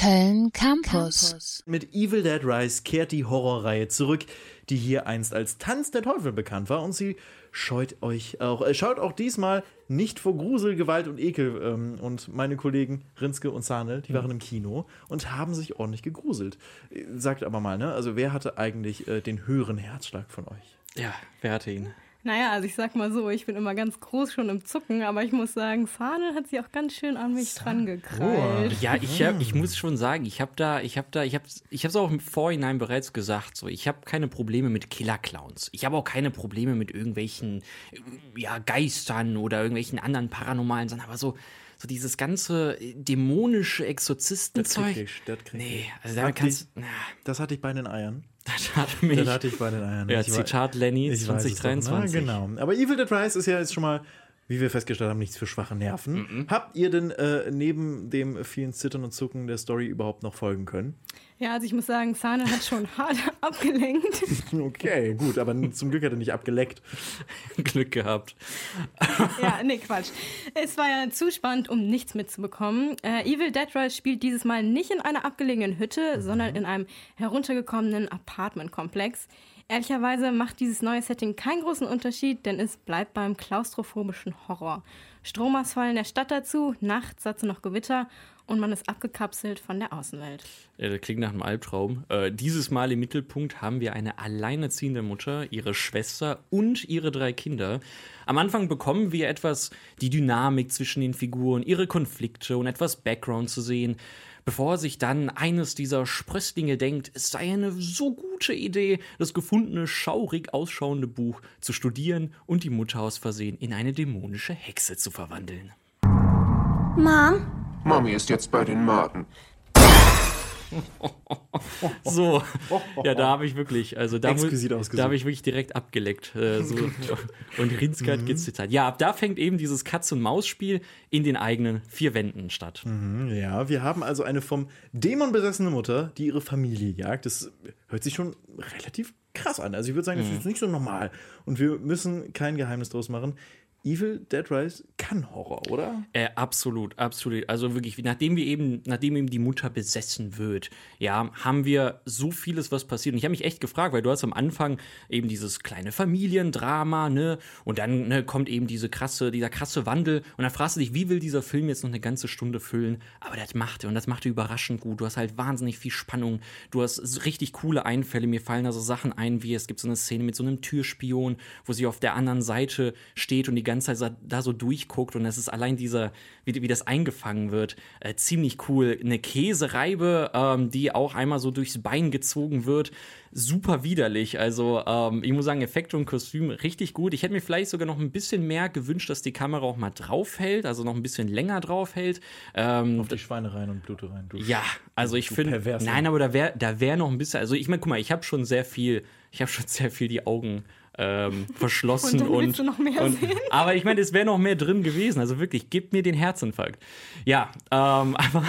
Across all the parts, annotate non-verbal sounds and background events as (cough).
Köln Campus. Mit Evil Dead Rise kehrt die Horrorreihe zurück, die hier einst als Tanz der Teufel bekannt war und sie scheut euch auch, äh, schaut auch diesmal nicht vor Grusel, Gewalt und Ekel. Ähm, und meine Kollegen Rinske und Zahne, die waren im Kino und haben sich ordentlich gegruselt. Sagt aber mal, ne? Also wer hatte eigentlich äh, den höheren Herzschlag von euch? Ja, wer hatte ihn? Naja, also ich sag mal so, ich bin immer ganz groß schon im Zucken, aber ich muss sagen, Fahne hat sich auch ganz schön an mich dran gekrallt. Ja, ich, hab, ich muss schon sagen, ich habe da, ich habe da, ich habe, ich habe es auch im Vorhinein bereits gesagt. So, ich habe keine Probleme mit Killer-Clowns. Ich habe auch keine Probleme mit irgendwelchen, ja, Geistern oder irgendwelchen anderen paranormalen Sachen. Aber so, so dieses ganze dämonische Exorzistenzeug. kritisch, das kritisch. Nee, also damit Hat kannst, na, Das hatte ich bei den Eiern. Das hat mich. Das hatte ich bei den Eiern. ja, Zitat Lenny Ich weiß es doch, 2023. ne? Genau. Aber Evil Dead Rise ist ja jetzt schon mal, wie wir festgestellt haben, nichts für schwache Nerven. Habt ihr denn äh, neben dem vielen Zittern und Zucken der Story überhaupt noch folgen können? Ja, also ich muss sagen, Sahne hat schon (laughs) hart abgelenkt. (laughs) Okay, gut, aber zum Glück hat er nicht abgeleckt. (laughs) Glück gehabt. ja, nee, Quatsch. Es war ja zu spannend, um nichts mitzubekommen. Äh, Evil Dead Rise spielt dieses Mal nicht in einer abgelegenen Hütte, sondern in einem heruntergekommenen Apartmentkomplex. Ehrlicherweise macht dieses neue Setting keinen großen Unterschied, denn es bleibt beim klaustrophobischen Horror. Stromausfall in der Stadt dazu, nachts dazu noch Gewitter und man ist abgekapselt von der Außenwelt. Ja, das klingt nach einem Albtraum. Äh, dieses Mal im Mittelpunkt haben wir eine alleinerziehende Mutter, ihre Schwester und ihre drei Kinder. Am Anfang bekommen wir etwas die Dynamik zwischen den Figuren, ihre Konflikte und etwas Background zu sehen, bevor sich dann eines dieser Sprösslinge denkt, es sei eine so gute Idee, das gefundene, schaurig ausschauende Buch zu studieren und die Mutter aus Versehen in eine dämonische Hexe zu verwandeln. Mom, Mami ist jetzt bei den Maten. (laughs) So, ja, da habe ich wirklich, also da, Exquisit da habe ich wirklich direkt abgeleckt. Äh, so. (laughs) Und Rinske hat gezittert. Ja, ab da fängt eben dieses Katz-und-Maus-Spiel in den eigenen vier Wänden statt. Ja, wir haben also eine vom Dämon besessene Mutter, die ihre Familie jagt. Das hört sich schon relativ krass an. Also ich würde sagen, das ist nicht so normal. Und wir müssen kein Geheimnis draus machen. Evil Dead Rise kann Horror, oder? Äh, absolut, absolut. Also wirklich, nachdem wir eben, nachdem eben die Mutter besessen wird, ja, haben wir so vieles, was passiert. Und ich habe mich echt gefragt, weil du hast am Anfang eben dieses kleine Familiendrama, ne, und dann ne, kommt eben diese krasse, dieser krasse Wandel. Und dann fragst du dich, wie will dieser Film jetzt noch eine ganze Stunde füllen? Aber das macht er und das macht er überraschend gut. Du hast halt wahnsinnig viel Spannung. Du hast richtig coole Einfälle. Mir fallen da so Sachen ein, wie es gibt so eine Szene mit so einem Türspion, wo sie auf der anderen Seite steht und die ganze Zeit da so durchguckt und es ist allein dieser, wie, wie das eingefangen wird, äh, ziemlich cool. Eine Käsereibe, ähm, die auch einmal so durchs Bein gezogen wird, super widerlich. Also ähm, ich muss sagen, Effekte und Kostüm richtig gut. Ich hätte mir vielleicht sogar noch ein bisschen mehr gewünscht, dass die Kamera auch mal draufhält, also noch ein bisschen länger draufhält. Ähm, Auf die Schweinereien und Blute rein. Du. ja, also ich finde, nein, aber da wäre da wär noch ein bisschen, also ich meine, guck mal, ich habe schon sehr viel, ich habe schon sehr viel die Augen ähm, (laughs) verschlossen Und und, und aber ich meine, es wäre noch mehr drin gewesen, also wirklich, gib mir den Herzinfarkt. Ja, ähm, (laughs) aber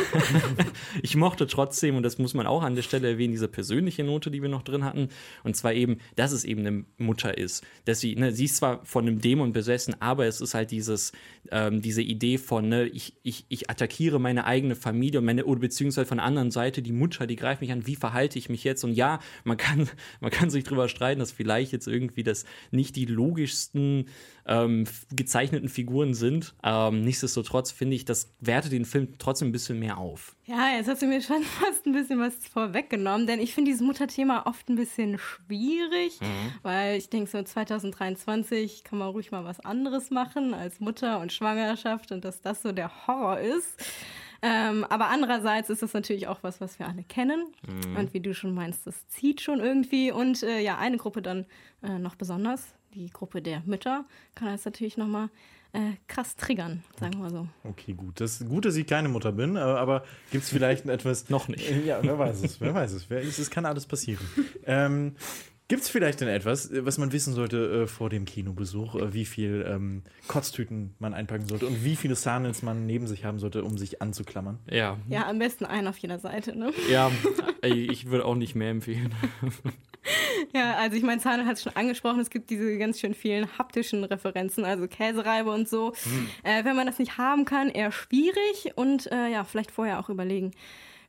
ich mochte trotzdem und das muss man auch an der Stelle erwähnen, diese persönliche Note, die wir noch drin hatten und zwar eben, dass es eben eine Mutter ist, dass sie, ne, sie ist zwar von einem Dämon besessen, aber es ist halt dieses, ähm, diese Idee von, ne, ich, ich, ich attackiere meine eigene Familie und meine, oder beziehungsweise von der anderen Seite die Mutter, die greift mich an, wie verhalte ich mich jetzt? Und ja, man kann, (laughs) man kann sich drüber streiten, dass vielleicht jetzt irgendwie das nicht die logischsten ähm, gezeichneten Figuren sind. Ähm, nichtsdestotrotz finde ich, das wertet den Film trotzdem ein bisschen mehr auf. Ja, jetzt hast du mir schon (laughs) fast ein bisschen was vorweggenommen, denn ich finde dieses Mutterthema oft ein bisschen schwierig, weil ich denke, so 2023 kann man ruhig mal was anderes machen als Mutter und Schwangerschaft und dass das so der Horror ist. Ähm, aber andererseits ist das natürlich auch was, was wir alle kennen. Und wie du schon meinst, das zieht schon irgendwie. Und äh, ja, eine Gruppe dann äh, noch besonders, die Gruppe der Mütter, kann das natürlich nochmal äh, krass triggern, sagen wir mal so. Okay, gut. Das ist gut, dass ich keine Mutter bin, äh, aber gibt es vielleicht etwas. Noch nicht. Äh, Ja, wer weiß es, wer weiß es. Wer, es kann alles passieren. (laughs) ähm, Gibt es vielleicht denn etwas, äh, was man wissen sollte äh, vor dem Kinobesuch? Äh, wie viel ähm, Kotztüten man einpacken sollte und wie viele Sahnels man neben sich haben sollte, um sich anzuklammern? Ja, Ja, am besten einen auf jeder Seite, ne? ja, ey, ich würde auch nicht mehr empfehlen. (laughs) Ja, also ich meine, Zahnel hat es schon angesprochen, es gibt diese ganz schön vielen haptischen Referenzen, also Käsereibe und so. Äh, wenn man das nicht haben kann, eher schwierig und äh, ja, vielleicht vorher auch überlegen,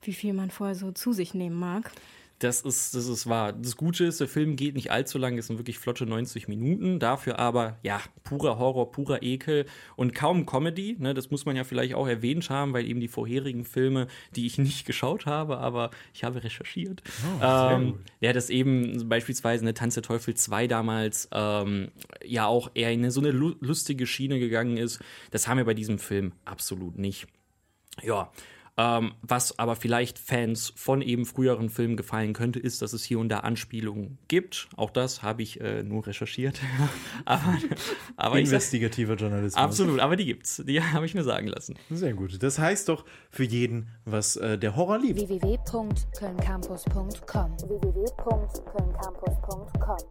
wie viel man vorher so zu sich nehmen mag. Das ist, das ist wahr. Das Gute ist, der Film geht nicht allzu lang, es sind wirklich flotte 90 Minuten. Dafür aber, ja, purer Horror, purer Ekel und kaum Comedy. Ne, das muss man ja vielleicht auch erwähnt haben, weil eben die vorherigen Filme, die ich nicht (laughs) geschaut habe, aber ich habe recherchiert. Oh, ähm, ja, das eben beispielsweise eine Tanz der Teufel 2 damals ähm, ja auch eher in so eine lu lustige Schiene gegangen ist. Das haben wir bei diesem Film absolut nicht. Ja, ähm, was aber vielleicht Fans von eben früheren Filmen gefallen könnte, ist, dass es hier und da Anspielungen gibt. Auch das habe ich äh, nur recherchiert. (laughs) aber, aber Investigativer Journalismus. absolut, aber die gibt's. Die habe ich mir sagen lassen. Sehr gut. Das heißt doch für jeden, was äh, der Horror liebt. www.kölncampus.com. www.kölncampus.com